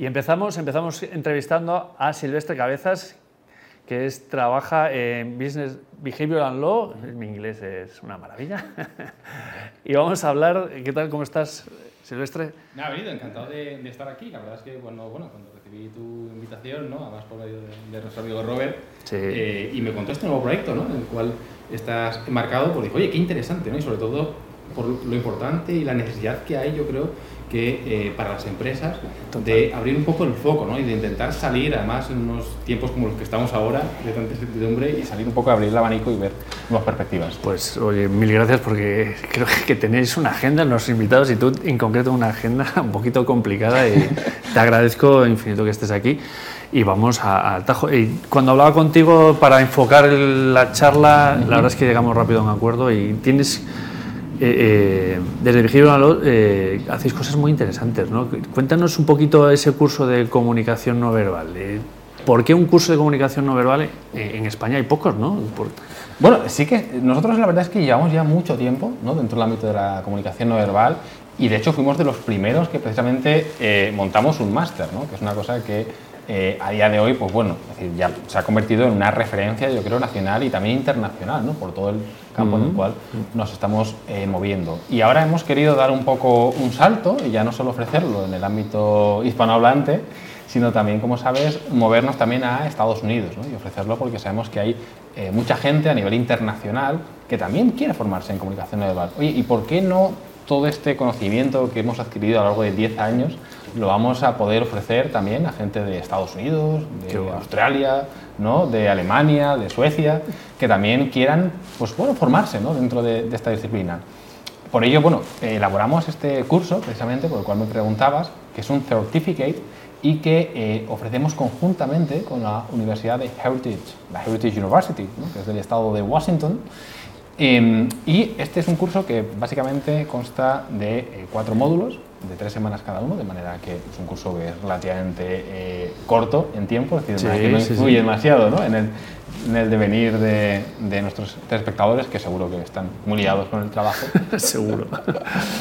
Y empezamos, empezamos entrevistando a Silvestre Cabezas, que es, trabaja en Business Behavior and Law. Mi inglés es una maravilla. y vamos a hablar, ¿qué tal? ¿Cómo estás, Silvestre? Nada, venido, encantado de, estar aquí. La verdad es que bueno, bueno, cuando recibí tu invitación, ¿no? además por medio de, nuestro amigo Robert, eh, y me contó este nuevo proyecto, ¿no? en el cual estás enmarcado, pues dije, oye, qué interesante, ¿no? y sobre todo por lo importante y la necesidad que hay, yo creo, que eh, para las empresas de abrir un poco el foco ¿no? y de intentar salir, además en unos tiempos como los que estamos ahora, de tanta incertidumbre, y salir un poco a abrir el abanico y ver nuevas perspectivas. Pues oye, mil gracias porque creo que tenéis una agenda, los invitados y tú en concreto una agenda un poquito complicada y te agradezco infinito que estés aquí. Y vamos al tajo. Y cuando hablaba contigo para enfocar la charla, la verdad es que llegamos rápido a un acuerdo y tienes eh, eh, desde Vigilio eh, hacéis cosas muy interesantes. ¿no? Cuéntanos un poquito ese curso de comunicación no verbal. Eh, ¿Por qué un curso de comunicación no verbal en España hay pocos? ¿no? Bueno, sí que nosotros la verdad es que llevamos ya mucho tiempo ¿no? dentro del ámbito de la comunicación no verbal y de hecho fuimos de los primeros que precisamente montamos un máster, ¿no? que es una cosa que eh, a día de hoy, pues bueno, ya se ha convertido en una referencia, yo creo, nacional y también internacional, ¿no? por todo el campo en el cual nos estamos eh, moviendo. Y ahora hemos querido dar un poco un salto y ya no solo ofrecerlo en el ámbito hispanohablante, sino también, como sabes, movernos también a Estados Unidos ¿no? y ofrecerlo porque sabemos que hay eh, mucha gente a nivel internacional que también quiere formarse en comunicación verbal. Oye, ¿y por qué no todo este conocimiento que hemos adquirido a lo largo de 10 años lo vamos a poder ofrecer también a gente de Estados Unidos, de Australia, ¿no? de Alemania, de Suecia, que también quieran pues, bueno, formarse ¿no? dentro de, esta disciplina. Por ello, bueno, elaboramos este curso, precisamente, por el cual me preguntabas, que es un certificate y que eh, ofrecemos conjuntamente con la Universidad de Heritage, la Heritage University, que es del estado de Washington. Em, y este es un curso que básicamente consta de eh, cuatro módulos, de tres semanas cada uno, de manera que es un curso que es relativamente eh, corto en tiempo, es decir, que no influye demasiado ¿no? En, el, en, el, devenir de, de nuestros espectadores, que seguro que están muy liados con el trabajo. seguro,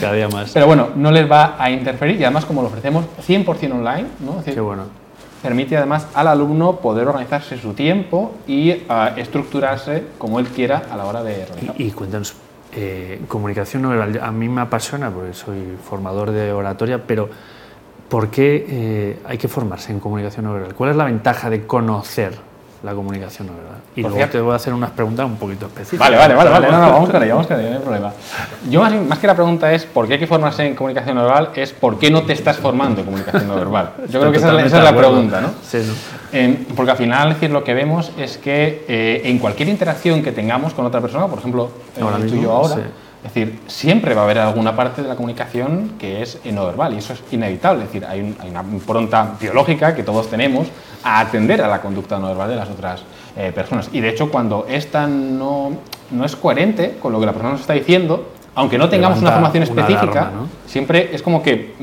cada día más. Pero bueno, no les va a interferir y además como lo ofrecemos 100% online, ¿no? Qué bueno. Permite además al alumno poder organizarse su tiempo y uh, estructurarse como él quiera a la hora de realizar. Y, y cuéntanos, eh, comunicación no verbal, a mí me apasiona porque soy formador de oratoria, pero ¿por qué eh, hay que formarse en comunicación no verbal? ¿Cuál es la ventaja de conocer la comunicación no verbal? Y luego te voy a hacer unas preguntas un poquito específicas. Vale, vale, vale, vale. No, no, vamos con ello, vamos con ello, no hay problema. Yo más, más, que la pregunta es por qué hay que formarse en comunicación no verbal, es por qué no te estás formando en comunicación no verbal. Yo creo que esa, es la pregunta, ¿no? Eh, porque al final decir, lo que vemos es que eh, en cualquier interacción que tengamos con otra persona, por ejemplo, eh, ahora tú y yo ahora, sí. Es decir, siempre va a haber alguna parte de la comunicación que es no verbal y eso es inevitable. Es decir, hay, un, hay una impronta biológica que todos tenemos a atender a la conducta no verbal de las otras eh, personas. Y de hecho, cuando esta no, no es coherente con lo que la persona nos está diciendo, aunque no tengamos una formación específica, una alarma, ¿no? siempre es como que,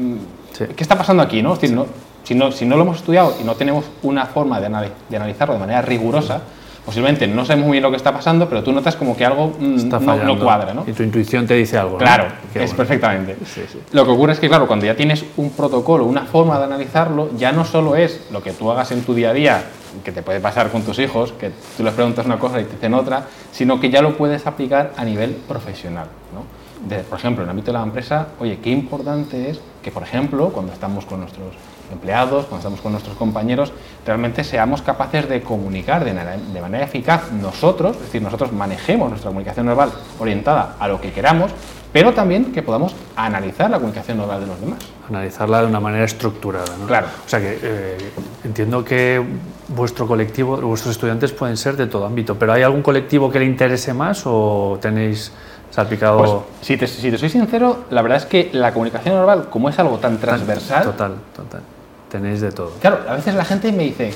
sí. ¿qué está pasando aquí? No? Es decir, no, si, no, si no lo hemos estudiado y no tenemos una forma de, de analizarlo de manera rigurosa, posiblemente no sabemos muy bien lo que está pasando, pero tú notas como que algo mm, no, no, cuadra. ¿no? Y tu intuición te dice algo. Claro, ¿no? es bueno. perfectamente. Sí, sí. Lo que ocurre es que, claro, cuando ya tienes un protocolo, una forma de analizarlo, ya no solo es lo que tú hagas en tu día a día, que te puede pasar con tus hijos, que tú les preguntas una cosa y te dicen otra, sino que ya lo puedes aplicar a nivel profesional. ¿no? De, por ejemplo, en el ámbito de la empresa, oye, qué importante es que, por ejemplo, cuando estamos con nuestros empleados, cuando estamos con nuestros compañeros, realmente seamos capaces de comunicar de manera, de manera eficaz nosotros, es decir, nosotros manejemos nuestra comunicación verbal orientada a lo que queramos, pero también que podamos analizar la comunicación verbal de los demás. Analizarla de una manera estructurada, ¿no? Claro. O sea que eh, entiendo que vuestro colectivo, vuestros estudiantes pueden ser de todo ámbito, pero ¿hay algún colectivo que le interese más o tenéis salpicado? Pues, si, te, si te soy sincero, la verdad es que la comunicación verbal, como es algo tan transversal... Total, total. Tenéis de todo. Claro, a veces la gente me dice,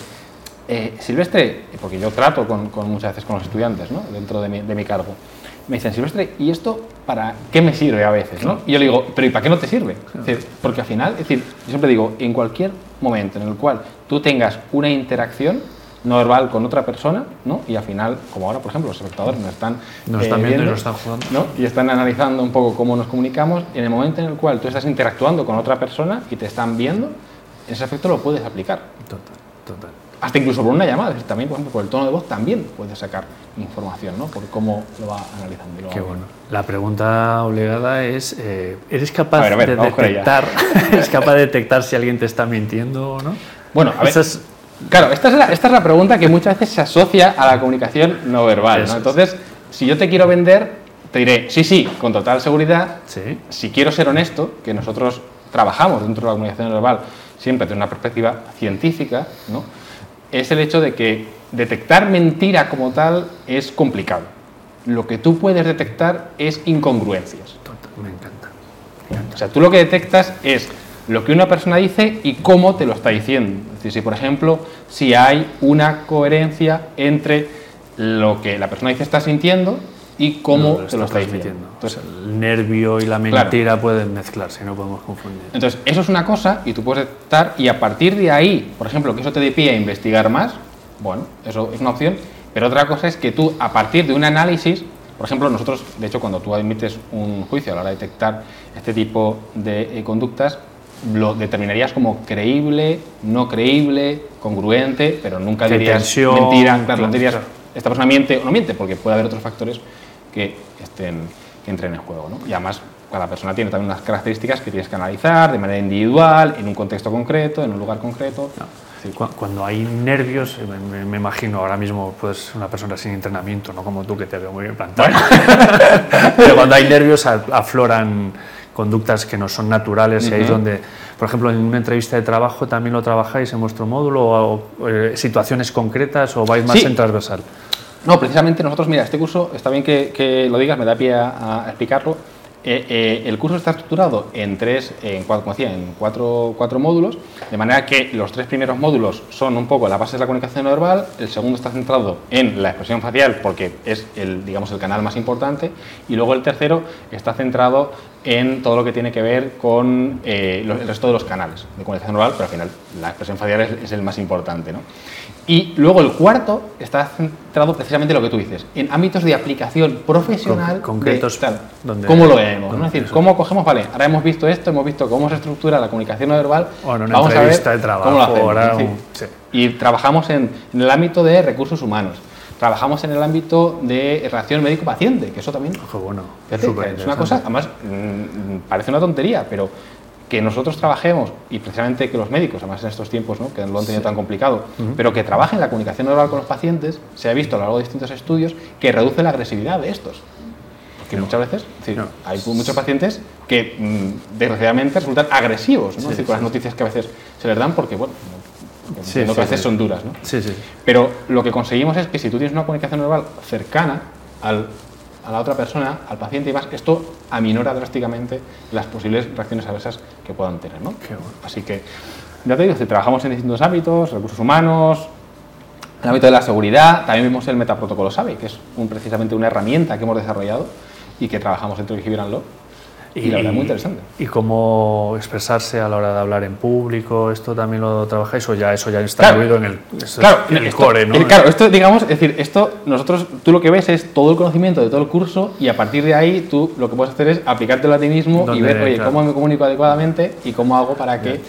eh, Silvestre, porque yo trato con, con, muchas veces con los estudiantes ¿no? dentro de mi, de mi, cargo, me dicen, Silvestre, ¿y esto para qué me sirve a veces? ¿no? Y yo le digo, ¿pero y para qué no te sirve? Es decir, porque al final, es decir, yo siempre digo, en cualquier momento en el cual tú tengas una interacción no verbal con otra persona, ¿no? Y al final, como ahora, por ejemplo, los espectadores nos están, nos están eh, viendo, y nos están jugando. ¿no? Y están analizando un poco cómo nos comunicamos, en el momento en el cual tú estás interactuando con otra persona y te están viendo, en ese efecto lo puedes aplicar. Total, total. Hasta incluso por una llamada, es decir, también, por ejemplo, por el tono de voz también puedes sacar información, ¿no? Por cómo lo va analizando. y lo Qué bueno. La pregunta obligada es, eh, ¿eres capaz A ver, a ver, de detectar, ¿eres capaz de detectar si alguien te está mintiendo o no? Bueno, a ver, es- claro, esta es, la, esta es la pregunta que muchas veces se asocia a la comunicación no verbal, ¿no? es. Entonces, si yo te quiero vender, te diré, sí, sí, con total seguridad, sí. si quiero ser honesto, que nosotros trabajamos dentro de la comunicación no verbal siempre desde una perspectiva científica, ¿no? es el hecho de que detectar mentira como tal es complicado. Lo que tú puedes detectar es incongruencias. Total, me encanta. O sea, tú lo que detectas es lo que una persona dice y cómo te lo está diciendo. Es decir, si por ejemplo, si hay una coherencia entre lo que la persona dice está sintiendo y cómo No, te lo está diciendo. Entonces, O sea, el nervio y la Claro. mentira pueden mezclarse, no podemos confundir. Entonces, eso es una cosa y tú puedes detectar y a partir de ahí, por ejemplo, que eso te dé pie a investigar más, bueno, eso es una opción, pero otra cosa es que tú a partir de un análisis, por ejemplo, nosotros, de hecho, cuando tú emites un juicio a la hora de detectar este tipo de eh, conductas, lo determinarías como creíble, no creíble, congruente, pero nunca dirías tensión, mentira, claro, no dirías esta persona miente o no miente, porque puede haber otros factores que estén que entren en juego. ¿no? Y además, cada persona tiene también unas características que tienes que analizar de manera individual, en un contexto concreto, en un lugar concreto. Sí. Cu- Cuando hay nervios, eh, me, me- imagino ahora mismo pues una persona sin entrenamiento, no como tú que te veo muy bien plantado. Pero cuando hay nervios afloran conductas que no son naturales y ahí es donde, por ejemplo, en una entrevista de trabajo también lo trabajáis en vuestro módulo o, o, eh, situaciones concretas o vais más Sí. en transversal. No, precisamente nosotros, mira, este curso, está bien que, que lo digas, me da pie a, a explicarlo. Eh, eh, el curso está estructurado en tres, en cuatro, como decía, en cuatro, cuatro módulos, de manera que los tres primeros módulos son un poco la base de la comunicación verbal, el segundo está centrado en la expresión facial porque es el, digamos, el canal más importante, y luego el tercero está centrado en todo lo que tiene que ver con eh, el resto de los canales de comunicación no verbal, pero al final la expresión facial es, es el más importante. ¿no? Y luego el cuarto está centrado precisamente en lo que tú dices, en ámbitos de aplicación profesional. Con- concretos, de, tal, donde- ¿Cómo lo vemos? ¿no? Es decir, ¿cómo cogemos? Vale, ahora hemos visto esto, hemos visto cómo se estructura la comunicación no verbal. O en una vamos a ver entrevista de trabajo, cómo lo hacemos. ahora Sí. sí. Y trabajamos en, en el ámbito de recursos humanos. Trabajamos en el ámbito de relación médico-paciente, que eso también Ojo, bueno, es una cosa, además, mm, parece una tontería, pero que nosotros trabajemos, y precisamente que los médicos, además en estos tiempos, ¿no? que lo han tenido tan complicado, pero que trabajen la comunicación oral con los pacientes, se ha visto a lo largo de distintos estudios que reduce la agresividad de estos. Porque muchas veces, es decir, No. hay muchos pacientes que mm, desgraciadamente resultan agresivos, ¿no? Decir, con las noticias que a veces se les dan porque, bueno, Sí, entiendo que sí, a veces sí. son duras, ¿no? Sí, sí. Pero lo que conseguimos es que si tú tienes una comunicación verbal cercana al- a la otra persona, al paciente y más, esto aminora drásticamente las posibles reacciones adversas que puedan tener. ¿no? Qué bueno. Así que, ya te digo, si trabajamos en distintos ámbitos, recursos humanos, en el ámbito de la seguridad, también vemos el metaprotocolo SABE, que es un- precisamente una herramienta que hemos desarrollado y que trabajamos dentro de Gibranlo. Y, la verdad, muy interesante. ¿Y cómo expresarse a la hora de hablar en público? ¿Esto también lo trabajáis o ya eso ya está Claro. incluido en el, Claro, es el esto- core, ¿no? el- claro, esto, digamos, es decir, esto, nosotros, tú lo que ves es todo el conocimiento de todo el curso y a partir de ahí tú lo que puedes hacer es aplicártelo a ti mismo y ver, oye, claro. cómo me comunico adecuadamente y cómo hago para que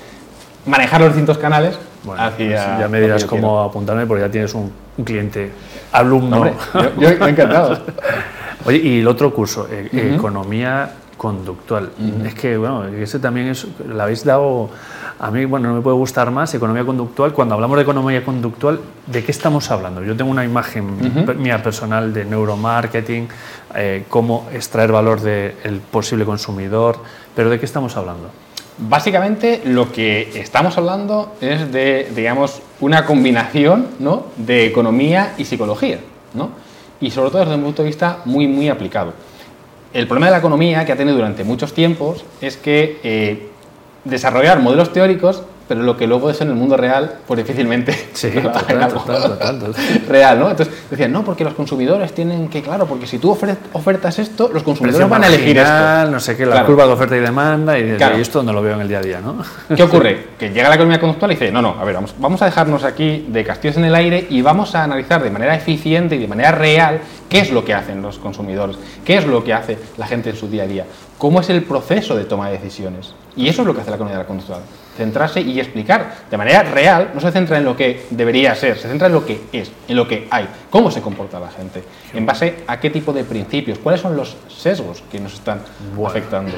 manejar los distintos canales Bueno, hacia... pues ya me dirás cómo apuntarme porque ya tienes un, un cliente alumno. Hombre, yo, encantado. Oye, y el otro curso, eh, economía conductual. Es que, bueno, ese también es, lo habéis dado, a mí, bueno, no me puede gustar más, economía conductual. Cuando hablamos de economía conductual, ¿de qué estamos hablando? Yo tengo una imagen per- mía personal de neuromarketing, eh, cómo extraer valor del posible consumidor, pero ¿de qué estamos hablando? Básicamente lo que estamos hablando es de, digamos, una combinación ¿no? de economía y psicología, ¿no? Y sobre todo desde un punto de vista muy, muy aplicado. El problema de la economía que ha tenido durante muchos tiempos es que eh, desarrollar modelos teóricos, pero lo que luego es en el mundo real, pues difícilmente Sí, total, real, ¿no? Entonces decían, no, porque los consumidores tienen que, claro, porque si tú ofertas esto, los consumidores Precio van a elegir esto. no sé qué, la Claro. curva de oferta y demanda, y, Claro. y esto donde lo veo en el día a día, ¿no? ¿Qué ocurre? Que llega la economía conductual y dice, no, no, a ver, vamos, vamos a dejarnos aquí de castillos en el aire y vamos a analizar de manera eficiente y de manera real qué es lo que hacen los consumidores, qué es lo que hace la gente en su día a día, cómo es el proceso de toma de decisiones. Y eso es lo que hace la economía conductual. Centrarse y explicar de manera real, no se centra en lo que debería ser, se centra en lo que es, en lo que hay, cómo se comporta la gente, en base a qué tipo de principios, cuáles son los sesgos que nos están afectando.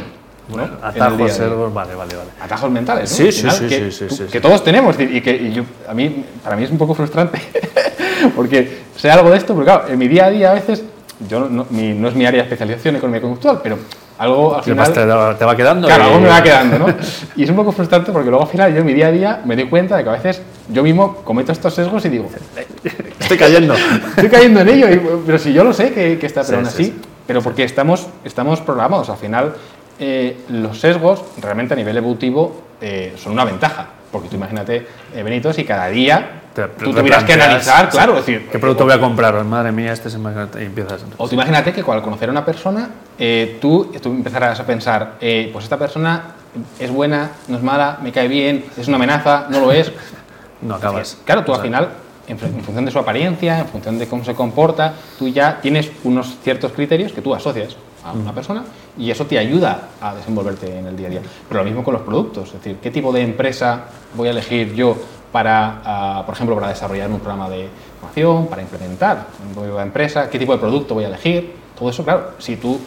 Bueno, atajos, sesgos, vale, vale, vale. Atajos mentales, ¿no? Sí, sí, sí, que, sí, sí, que todos tenemos y que a mí, para mí es un poco frustrante porque sé algo de esto, pero claro, en mi día a día a veces, yo no, no es mi área de especialización economía conductual, pero algo al final... Te, va quedando. Claro, algo me va quedando, ¿no? Y es un poco frustrante porque luego al final yo en mi día a día me doy cuenta de que a veces yo mismo cometo estos sesgos y digo, estoy cayendo. estoy cayendo en ello, pero si yo lo sé que, que está, pero aún así, pero porque estamos, estamos programados. Al final, eh, los sesgos realmente a nivel evolutivo eh, son una ventaja. Porque tú imagínate, eh, Benito, si cada día tú tuvieras que analizar, claro, decir, ¿qué producto voy a comprar? Madre mía, este es y empiezas. O tú imagínate que al conocer a una persona, tú, tú empezarás a pensar, pues esta persona es buena, no es mala, me cae bien, es una amenaza, no lo es. no acabas. claro, tú al final en, función de su apariencia, en función de cómo se comporta, tú ya tienes unos ciertos criterios que tú asocias a una mm. persona y eso te ayuda a desenvolverte en el día a día. Pero lo mismo con los productos, es decir, ¿qué tipo de empresa voy a elegir yo para, ah, por ejemplo, para desarrollar un programa de formación, para implementar una nueva empresa? ¿Qué tipo de producto voy a elegir? Todo eso, claro, si tú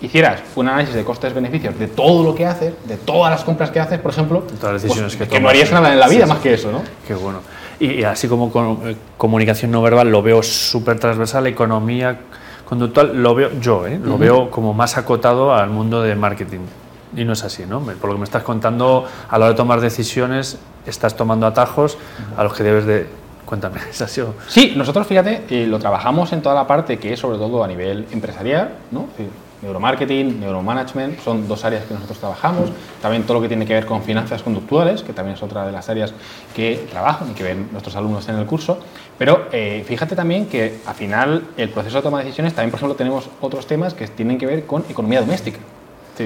hicieras un análisis de costes-beneficios de todo lo que haces, de todas las compras que haces, por ejemplo, todas las decisiones pues, que, no harías nada en la vida más que eso, ¿no? Qué bueno. Y, así como con, eh, comunicación no verbal lo veo súper transversal, economía conductual lo veo yo, ¿eh? lo veo como más acotado al mundo de marketing. Y no es así, ¿no? Por lo que me estás contando, a la hora de tomar decisiones, estás tomando atajos a los que debes de... Cuéntame, ¿es así Sí, nosotros, fíjate, eh, lo trabajamos en toda la parte que es sobre todo a nivel empresarial, ¿no? neuromarketing, neuromanagement, son dos áreas que nosotros trabajamos. También todo lo que tiene que ver con finanzas conductuales, que también es otra de las áreas que trabajan y que ven nuestros alumnos en el curso. Pero eh, fíjate también que al final el proceso de toma de decisiones, también por ejemplo tenemos otros temas que tienen que ver con economía doméstica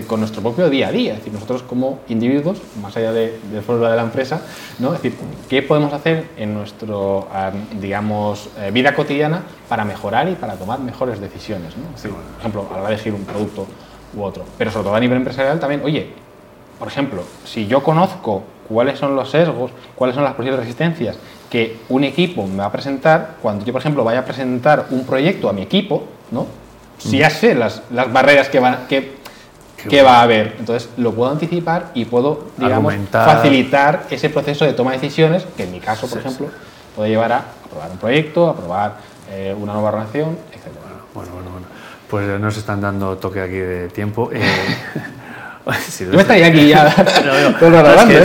con nuestro propio día a día, es decir, nosotros como individuos, más allá de, de de la empresa, ¿no? es decir, ¿qué podemos hacer en nuestra, digamos, eh, vida cotidiana para mejorar y para tomar mejores decisiones? ¿no? Es decir, por ejemplo, a la hora de elegir un producto u otro, pero sobre todo a nivel empresarial también, oye, por ejemplo, si yo conozco cuáles son los sesgos, cuáles son las posibles resistencias que un equipo me va a presentar, cuando yo, por ejemplo, vaya a presentar un proyecto a mi equipo, ¿no? Si ya sé las, las barreras que, van, que que va a haber. Entonces lo puedo anticipar y puedo, digamos, facilitar ese proceso de toma de decisiones, que en mi caso, por ejemplo, puede llevar a aprobar un proyecto, aprobar eh, una nueva relación, etc. Bueno, bueno, bueno. Pues nos están dando toque aquí de tiempo. Eh, Yo me estaría aquí ya.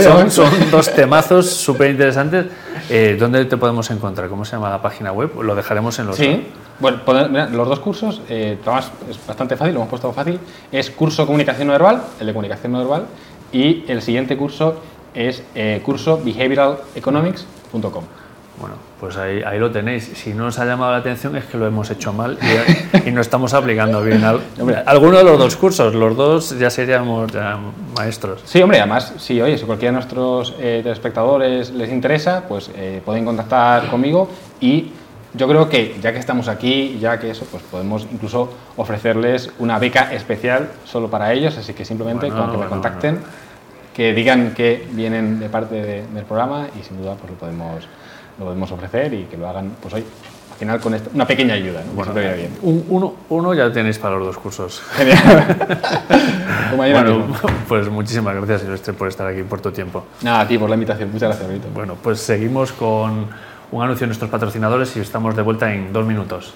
son, son, dos temazos súper interesantes. Eh, ¿Dónde te podemos encontrar? ¿Cómo se llama la página web? Lo dejaremos en los. Sí. Bueno, los dos cursos, eh, es bastante fácil, lo hemos puesto fácil. Es curso comunicación no verbal, el de comunicación no verbal, y el siguiente curso es eh, curso behavioraleconomics.com. Bueno, pues ahí, ahí, lo tenéis. Si no os ha llamado la atención es que lo hemos hecho mal y, no estamos aplicando bien. alguno de los dos cursos, los dos ya seríamos ya maestros. Sí, hombre, además, sí, oye, si cualquiera de nuestros eh, telespectadores les interesa, pues eh, pueden contactar conmigo y yo creo que ya que estamos aquí, ya que eso, pues podemos incluso ofrecerles una beca especial solo para ellos, así que simplemente con que me contacten, que digan que vienen de parte del programa y sin duda pues lo podemos, lo podemos ofrecer y que lo hagan, pues hoy, al final con una pequeña ayuda, ¿no? Bueno, bien. uno, uno, ya tenéis para los dos cursos. Genial. bueno, pues muchísimas gracias, Silvestre, por estar aquí, por tu tiempo. Nada, a ti por la invitación. Muchas gracias, Benito. Bueno, pues seguimos con un anuncio de nuestros patrocinadores y estamos de vuelta en dos minutos.